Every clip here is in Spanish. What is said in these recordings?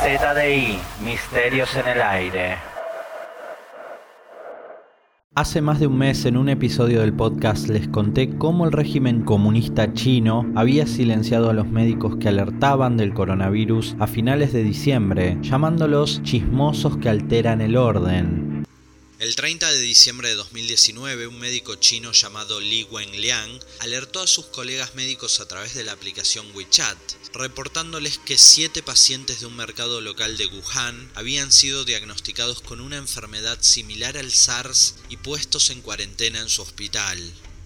ZDI, Misterios en el Aire. Hace más de un mes en un episodio del podcast les conté cómo el régimen comunista chino había silenciado a los médicos que alertaban del coronavirus a finales de diciembre, llamándolos chismosos que alteran el orden. El 30 de diciembre de 2019, un médico chino llamado Li Wenliang alertó a sus colegas médicos a través de la aplicación WeChat, reportándoles que siete pacientes de un mercado local de Wuhan habían sido diagnosticados con una enfermedad similar al SARS y puestos en cuarentena en su hospital.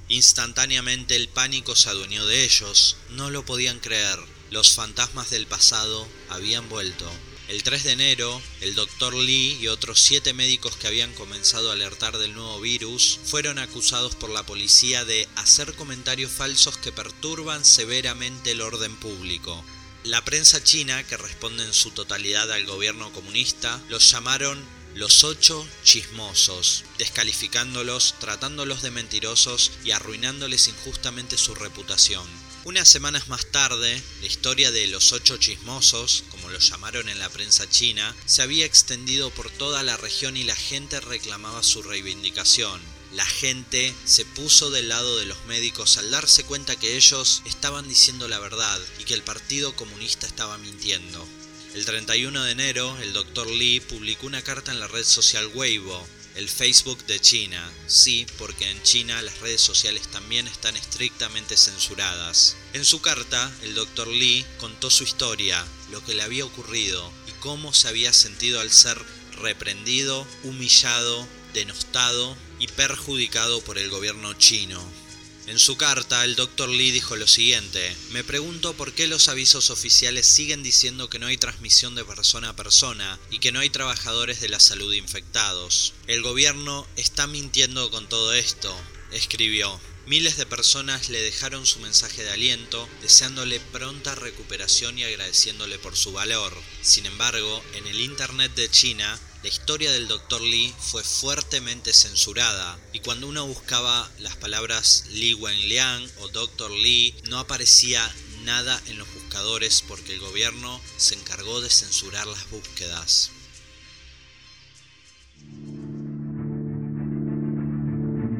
Instantáneamente el pánico se adueñó de ellos, no lo podían creer, los fantasmas del pasado habían vuelto. El 3 de enero, el doctor Lee y otros siete médicos que habían comenzado a alertar del nuevo virus fueron acusados por la policía de hacer comentarios falsos que perturban severamente el orden público. La prensa china, que responde en su totalidad al gobierno comunista, los llamaron los ocho chismosos, descalificándolos, tratándolos de mentirosos y arruinándoles injustamente su reputación. Unas semanas más tarde, la historia de los ocho chismosos, como lo llamaron en la prensa china, se había extendido por toda la región y la gente reclamaba su reivindicación. La gente se puso del lado de los médicos al darse cuenta que ellos estaban diciendo la verdad y que el Partido Comunista estaba mintiendo. El 31 de enero, el Dr. Lee publicó una carta en la red social Weibo, el Facebook de China. Sí, porque en China las redes sociales también están estrictamente censuradas. En su carta, el Dr. Lee contó su historia, lo que le había ocurrido y cómo se había sentido al ser reprendido, humillado, denostado y perjudicado por el gobierno chino. En su carta, el Dr. Lee dijo lo siguiente, me pregunto por qué los avisos oficiales siguen diciendo que no hay transmisión de persona a persona y que no hay trabajadores de la salud infectados. El gobierno está mintiendo con todo esto, escribió. Miles de personas le dejaron su mensaje de aliento, deseándole pronta recuperación y agradeciéndole por su valor. Sin embargo, en el Internet de China, la historia del Dr. Lee fue fuertemente censurada y cuando uno buscaba las palabras Li Wenliang o Dr. Lee no aparecía nada en los buscadores porque el gobierno se encargó de censurar las búsquedas.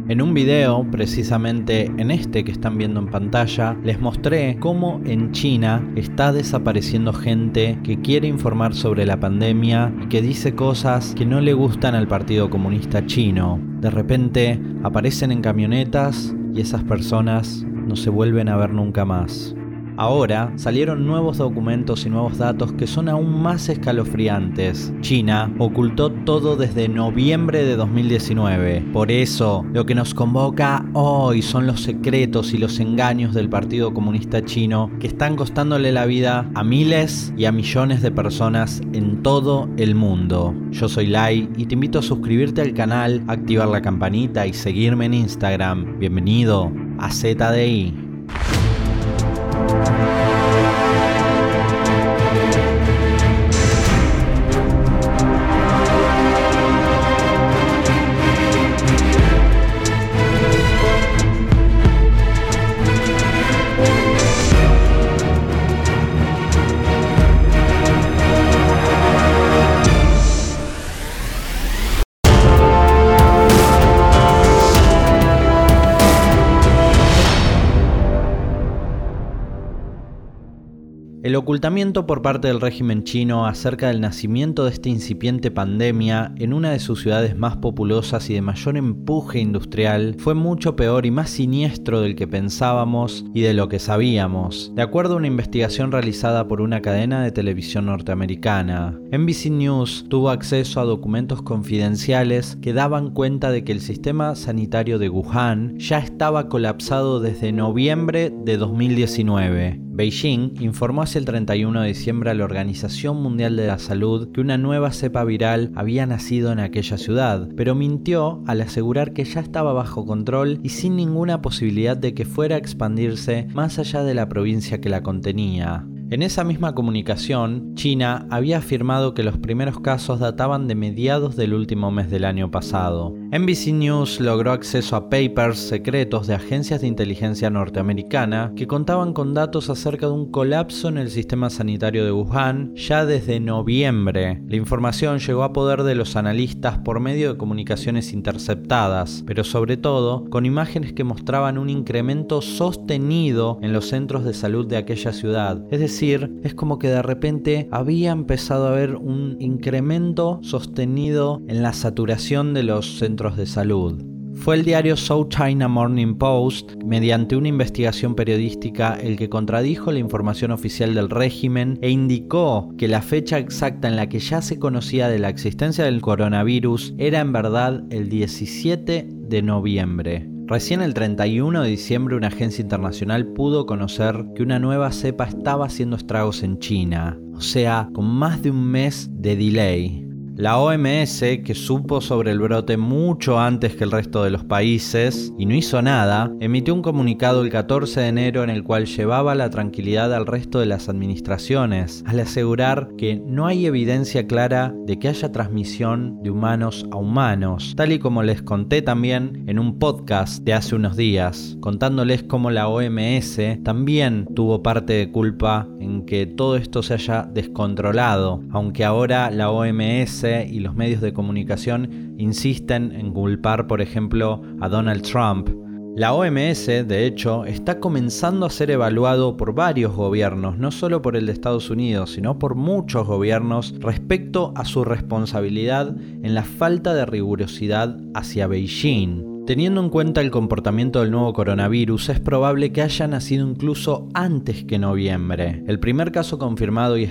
En un video, precisamente en este que están viendo en pantalla, les mostré cómo en China está desapareciendo gente que quiere informar sobre la pandemia y que dice cosas que no le gustan al Partido Comunista Chino. De repente aparecen en camionetas y esas personas no se vuelven a ver nunca más. Ahora salieron nuevos documentos y nuevos datos que son aún más escalofriantes. China ocultó todo desde noviembre de 2019. Por eso, lo que nos convoca hoy son los secretos y los engaños del Partido Comunista Chino que están costándole la vida a miles y a millones de personas en todo el mundo. Yo soy Lai y te invito a suscribirte al canal, activar la campanita y seguirme en Instagram. Bienvenido a ZDI. Música El ocultamiento por parte del régimen chino acerca del nacimiento de esta incipiente pandemia en una de sus ciudades más populosas y de mayor empuje industrial fue mucho peor y más siniestro del que pensábamos y de lo que sabíamos, de acuerdo a una investigación realizada por una cadena de televisión norteamericana. NBC News tuvo acceso a documentos confidenciales que daban cuenta de que el sistema sanitario de Wuhan ya estaba colapsado desde noviembre de 2019 Beijing informó hacia el 31 de diciembre a la Organización Mundial de la Salud que una nueva cepa viral había nacido en aquella ciudad, pero mintió al asegurar que ya estaba bajo control y sin ninguna posibilidad de que fuera a expandirse más allá de la provincia que la contenía. En esa misma comunicación, China había afirmado que los primeros casos databan de mediados del último mes del año pasado. NBC News logró acceso a papers secretos de agencias de inteligencia norteamericana que contaban con datos acerca de un colapso en el sistema sanitario de Wuhan ya desde noviembre. La información llegó a poder de los analistas por medio de comunicaciones interceptadas, pero sobre todo con imágenes que mostraban un incremento sostenido en los centros de salud de aquella ciudad. Es decir, es como que de repente había empezado a haber un incremento sostenido en la saturación de los centros de salud. Fue el diario South China Morning Post, mediante una investigación periodística, el que contradijo la información oficial del régimen e indicó que la fecha exacta en la que ya se conocía de la existencia del coronavirus era en verdad el 17 de noviembre. Recién el 31 de diciembre una agencia internacional pudo conocer que una nueva cepa estaba haciendo estragos en China, o sea, con más de un mes de delay. La OMS, que supo sobre el brote mucho antes que el resto de los países y no hizo nada, emitió un comunicado el 14 de enero en el cual llevaba la tranquilidad al resto de las administraciones, al asegurar que no hay evidencia clara de que haya transmisión de humanos a humanos, tal y como les conté también en un podcast de hace unos días, contándoles cómo la OMS también tuvo parte de culpa en que todo esto se haya descontrolado, aunque ahora la OMS y los medios de comunicación insisten en culpar, por ejemplo, a Donald Trump. La OMS, de hecho, está comenzando a ser evaluado por varios gobiernos, no solo por el de Estados Unidos, sino por muchos gobiernos respecto a su responsabilidad en la falta de rigurosidad hacia Beijing. Teniendo en cuenta el comportamiento del nuevo coronavirus, es probable que haya nacido incluso antes que noviembre. El primer caso confirmado y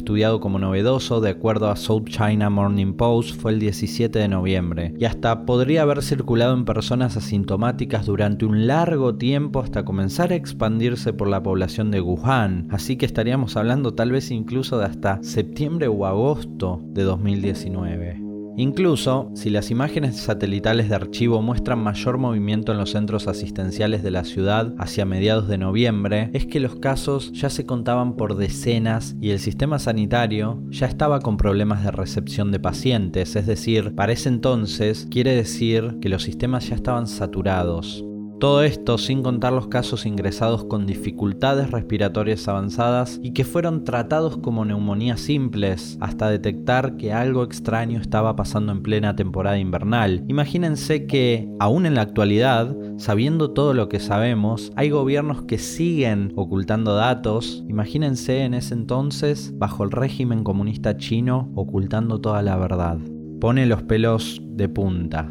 estudiado como novedoso, de acuerdo a South China Morning Post, fue el 17 de noviembre, y hasta podría haber circulado en personas asintomáticas durante un largo tiempo hasta comenzar a expandirse por la población de Wuhan, así que estaríamos hablando tal vez incluso de hasta septiembre o agosto de 2019. Incluso, si las imágenes satelitales de archivo muestran mayor movimiento en los centros asistenciales de la ciudad hacia mediados de noviembre, es que los casos ya se contaban por decenas y el sistema sanitario ya estaba con problemas de recepción de pacientes, es decir, para ese entonces quiere decir que los sistemas ya estaban saturados. Todo esto sin contar los casos ingresados con dificultades respiratorias avanzadas y que fueron tratados como neumonías simples hasta detectar que algo extraño estaba pasando en plena temporada invernal. Imagínense que, aún en la actualidad, sabiendo todo lo que sabemos, hay gobiernos que siguen ocultando datos. Imagínense en ese entonces, bajo el régimen comunista chino, ocultando toda la verdad. Pone los pelos de punta.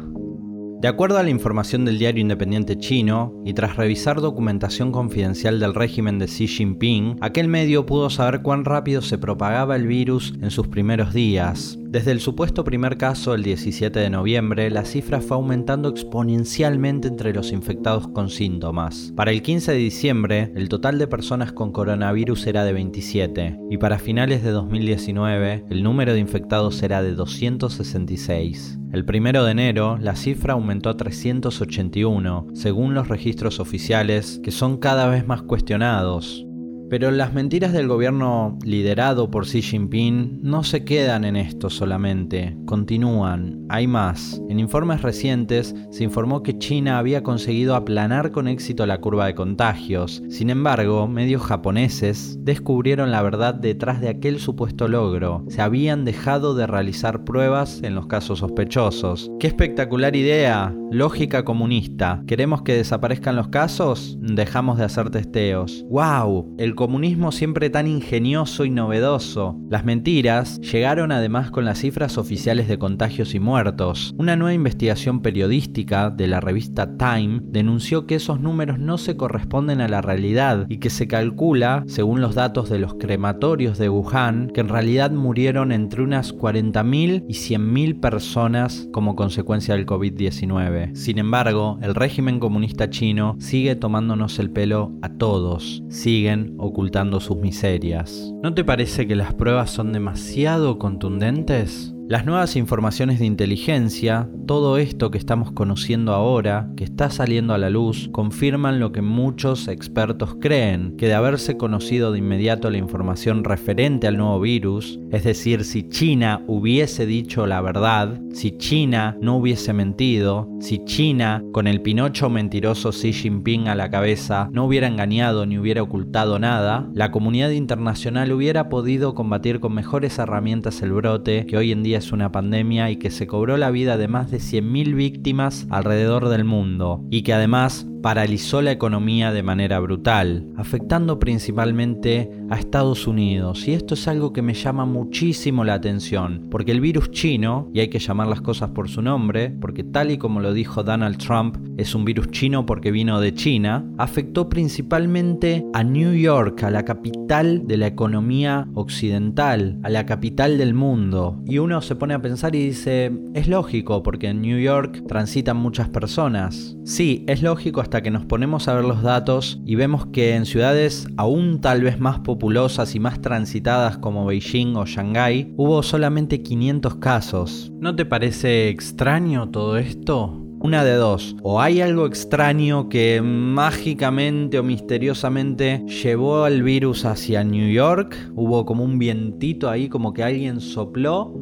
De acuerdo a la información del diario independiente chino, y tras revisar documentación confidencial del régimen de Xi Jinping, aquel medio pudo saber cuán rápido se propagaba el virus en sus primeros días. Desde el supuesto primer caso el 17 de noviembre, la cifra fue aumentando exponencialmente entre los infectados con síntomas. Para el 15 de diciembre, el total de personas con coronavirus era de 27, y para finales de 2019, el número de infectados era de 266. El 1 de enero, la cifra aumentó a 381, según los registros oficiales, que son cada vez más cuestionados. Pero las mentiras del gobierno liderado por Xi Jinping no se quedan en esto solamente, continúan, hay más. En informes recientes se informó que China había conseguido aplanar con éxito la curva de contagios. Sin embargo, medios japoneses descubrieron la verdad detrás de aquel supuesto logro. Se habían dejado de realizar pruebas en los casos sospechosos. ¡Qué espectacular idea! Lógica comunista. ¿Queremos que desaparezcan los casos? Dejamos de hacer testeos. ¡Wow! Comunismo siempre tan ingenioso y novedoso. Las mentiras llegaron además con las cifras oficiales de contagios y muertos. Una nueva investigación periodística de la revista Time denunció que esos números no se corresponden a la realidad y que se calcula, según los datos de los crematorios de Wuhan, que en realidad murieron entre unas 40.000 y 100.000 personas como consecuencia del COVID-19. Sin embargo, el régimen comunista chino sigue tomándonos el pelo a todos, siguen ocultando sus miserias. ¿No te parece que las pruebas son demasiado contundentes? Las nuevas informaciones de inteligencia, todo esto que estamos conociendo ahora, que está saliendo a la luz, confirman lo que muchos expertos creen, que de haberse conocido de inmediato la información referente al nuevo virus, es decir, si China hubiese dicho la verdad, si China no hubiese mentido, si China, con el Pinocho mentiroso Xi Jinping a la cabeza, no hubiera engañado ni hubiera ocultado nada, la comunidad internacional hubiera podido combatir con mejores herramientas el brote que hoy en día es una pandemia y que se cobró la vida de más de 100.000 víctimas alrededor del mundo y que además paralizó la economía de manera brutal, afectando principalmente a Estados Unidos. Y esto es algo que me llama muchísimo la atención, porque el virus chino, y hay que llamar las cosas por su nombre, porque tal y como lo dijo Donald Trump, es un virus chino porque vino de China, afectó principalmente a New York, a la capital de la economía occidental, a la capital del mundo. Y uno se pone a pensar y dice, es lógico, porque en New York transitan muchas personas. Sí, es lógico hasta que nos ponemos a ver los datos y vemos que en ciudades aún tal vez más populosas y más transitadas como Beijing o Shanghái hubo solamente 500 casos. ¿No te parece extraño todo esto? Una de dos, o hay algo extraño que mágicamente o misteriosamente llevó al virus hacia New York, hubo como un vientito ahí, como que alguien sopló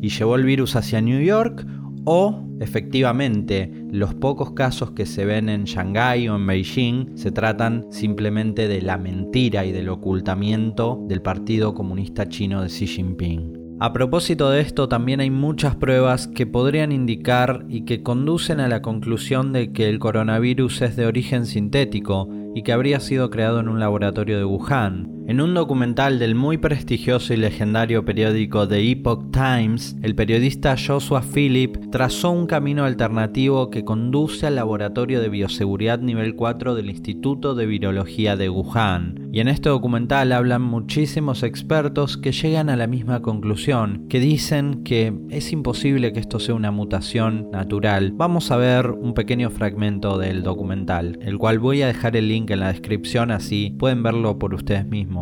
y llevó el virus hacia New York, o efectivamente los pocos casos que se ven en Shanghái o en Beijing se tratan simplemente de la mentira y del ocultamiento del Partido Comunista Chino de Xi Jinping. A propósito de esto, también hay muchas pruebas que podrían indicar y que conducen a la conclusión de que el coronavirus es de origen sintético y que habría sido creado en un laboratorio de Wuhan. En un documental del muy prestigioso y legendario periódico The Epoch Times, el periodista Joshua Philip trazó un camino alternativo que conduce al laboratorio de bioseguridad nivel 4 del Instituto de Virología de Wuhan. Y en este documental hablan muchísimos expertos que llegan a la misma conclusión, que dicen que es imposible que esto sea una mutación natural. Vamos a ver un pequeño fragmento del documental, el cual voy a dejar el link en la descripción así pueden verlo por ustedes mismos.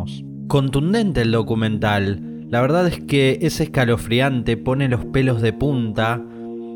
Contundente el documental. La verdad es que es escalofriante, pone los pelos de punta,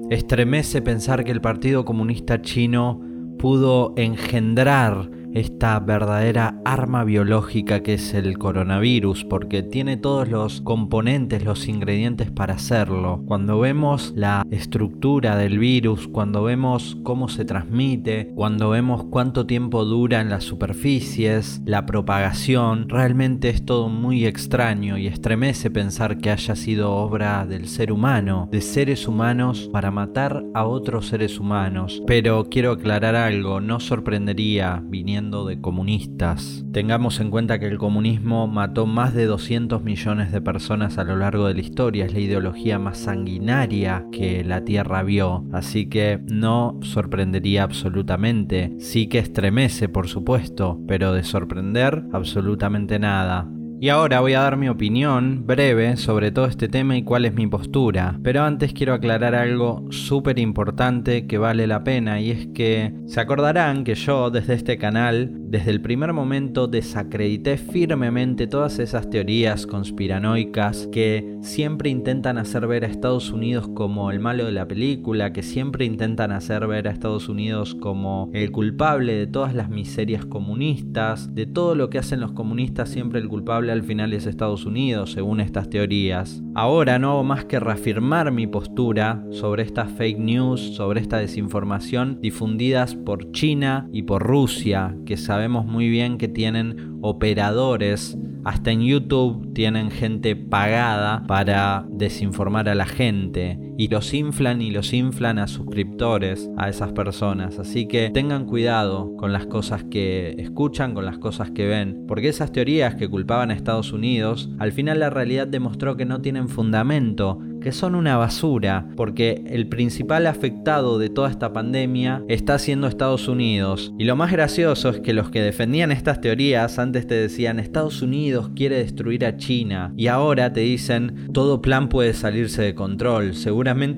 estremece pensar que el Partido Comunista Chino pudo engendrar esta verdadera arma biológica que es el coronavirus, porque tiene todos los componentes, los ingredientes para hacerlo. Cuando vemos la estructura del virus, cuando vemos cómo se transmite, cuando vemos cuánto tiempo dura en las superficies, la propagación, realmente es todo muy extraño y estremece pensar que haya sido obra del ser humano, de seres humanos para matar a otros seres humanos. Pero quiero aclarar algo, no sorprendería viniendo de comunistas. Tengamos en cuenta que el comunismo mató más de 200 millones de personas a lo largo de la historia, es la ideología más sanguinaria que la Tierra vio, así que no sorprendería absolutamente. Sí que estremece, por supuesto, pero de sorprender absolutamente nada. Y ahora voy a dar mi opinión breve sobre todo este tema y cuál es mi postura. Pero antes quiero aclarar algo súper importante que vale la pena y es que se acordarán que yo desde este canal, desde el primer momento desacredité firmemente todas esas teorías conspiranoicas que siempre intentan hacer ver a Estados Unidos como el malo de la película, que siempre intentan hacer ver a Estados Unidos como el culpable de todas las miserias comunistas, de todo lo que hacen los comunistas siempre el culpable al final es Estados Unidos, según estas teorías. Ahora no hago más que reafirmar mi postura sobre estas fake news, sobre esta desinformación difundidas por China y por Rusia, que sabemos muy bien que tienen operadores hasta en YouTube tienen gente pagada para desinformar a la gente y los inflan y los inflan a suscriptores, a esas personas. Así que tengan cuidado con las cosas que escuchan, con las cosas que ven, porque esas teorías que culpaban a Estados Unidos, al final la realidad demostró que no tienen fundamento que son una basura, porque el principal afectado de toda esta pandemia está siendo Estados Unidos. Y lo más gracioso es que los que defendían estas teorías antes te decían Estados Unidos quiere destruir a China y ahora te dicen todo plan puede salirse de control,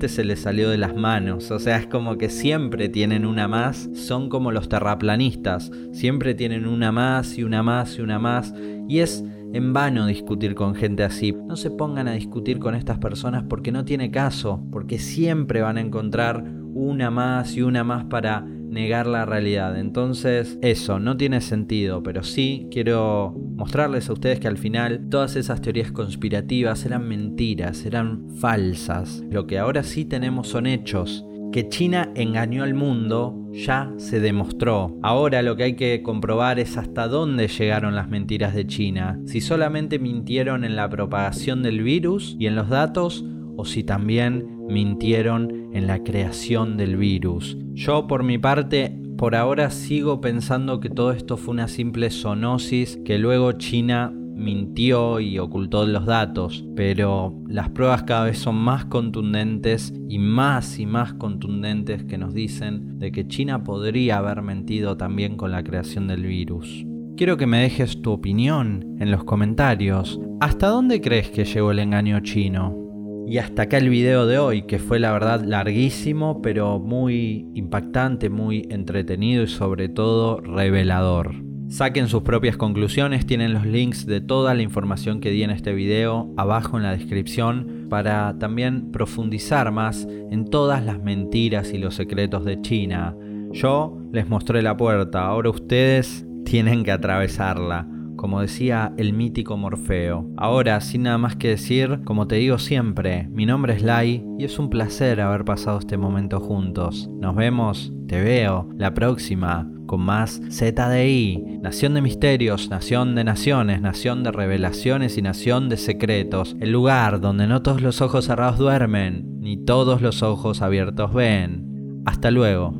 se les salió de las manos, o sea es como que siempre tienen una más, son como los terraplanistas, siempre tienen una más y una más y una más. Y es en vano discutir con gente así. No se pongan a discutir con estas personas porque no tiene caso, porque siempre van a encontrar una más y una más para negar la realidad. Entonces, eso no tiene sentido, pero sí quiero mostrarles a ustedes que al final todas esas teorías conspirativas eran mentiras, eran falsas. Lo que ahora sí tenemos son hechos que China engañó al mundo ya se demostró. Ahora lo que hay que comprobar es hasta dónde llegaron las mentiras de China. Si solamente mintieron en la propagación del virus y en los datos o si también mintieron en la creación del virus. Yo por mi parte por ahora sigo pensando que todo esto fue una simple zoonosis que luego China mintió y ocultó los datos, pero las pruebas cada vez son más contundentes y más y más contundentes que nos dicen de que China podría haber mentido también con la creación del virus. Quiero que me dejes tu opinión en los comentarios. ¿Hasta dónde crees que llegó el engaño chino? Y hasta acá el video de hoy, que fue la verdad larguísimo, pero muy impactante, muy entretenido y sobre todo revelador. Saquen sus propias conclusiones, tienen los links de toda la información que di en este video abajo en la descripción para también profundizar más en todas las mentiras y los secretos de China. Yo les mostré la puerta, ahora ustedes tienen que atravesarla como decía el mítico Morfeo. Ahora, sin nada más que decir, como te digo siempre, mi nombre es Lai y es un placer haber pasado este momento juntos. Nos vemos, te veo, la próxima con más ZDI, Nación de Misterios, Nación de Naciones, Nación de Revelaciones y Nación de Secretos, el lugar donde no todos los ojos cerrados duermen, ni todos los ojos abiertos ven. Hasta luego.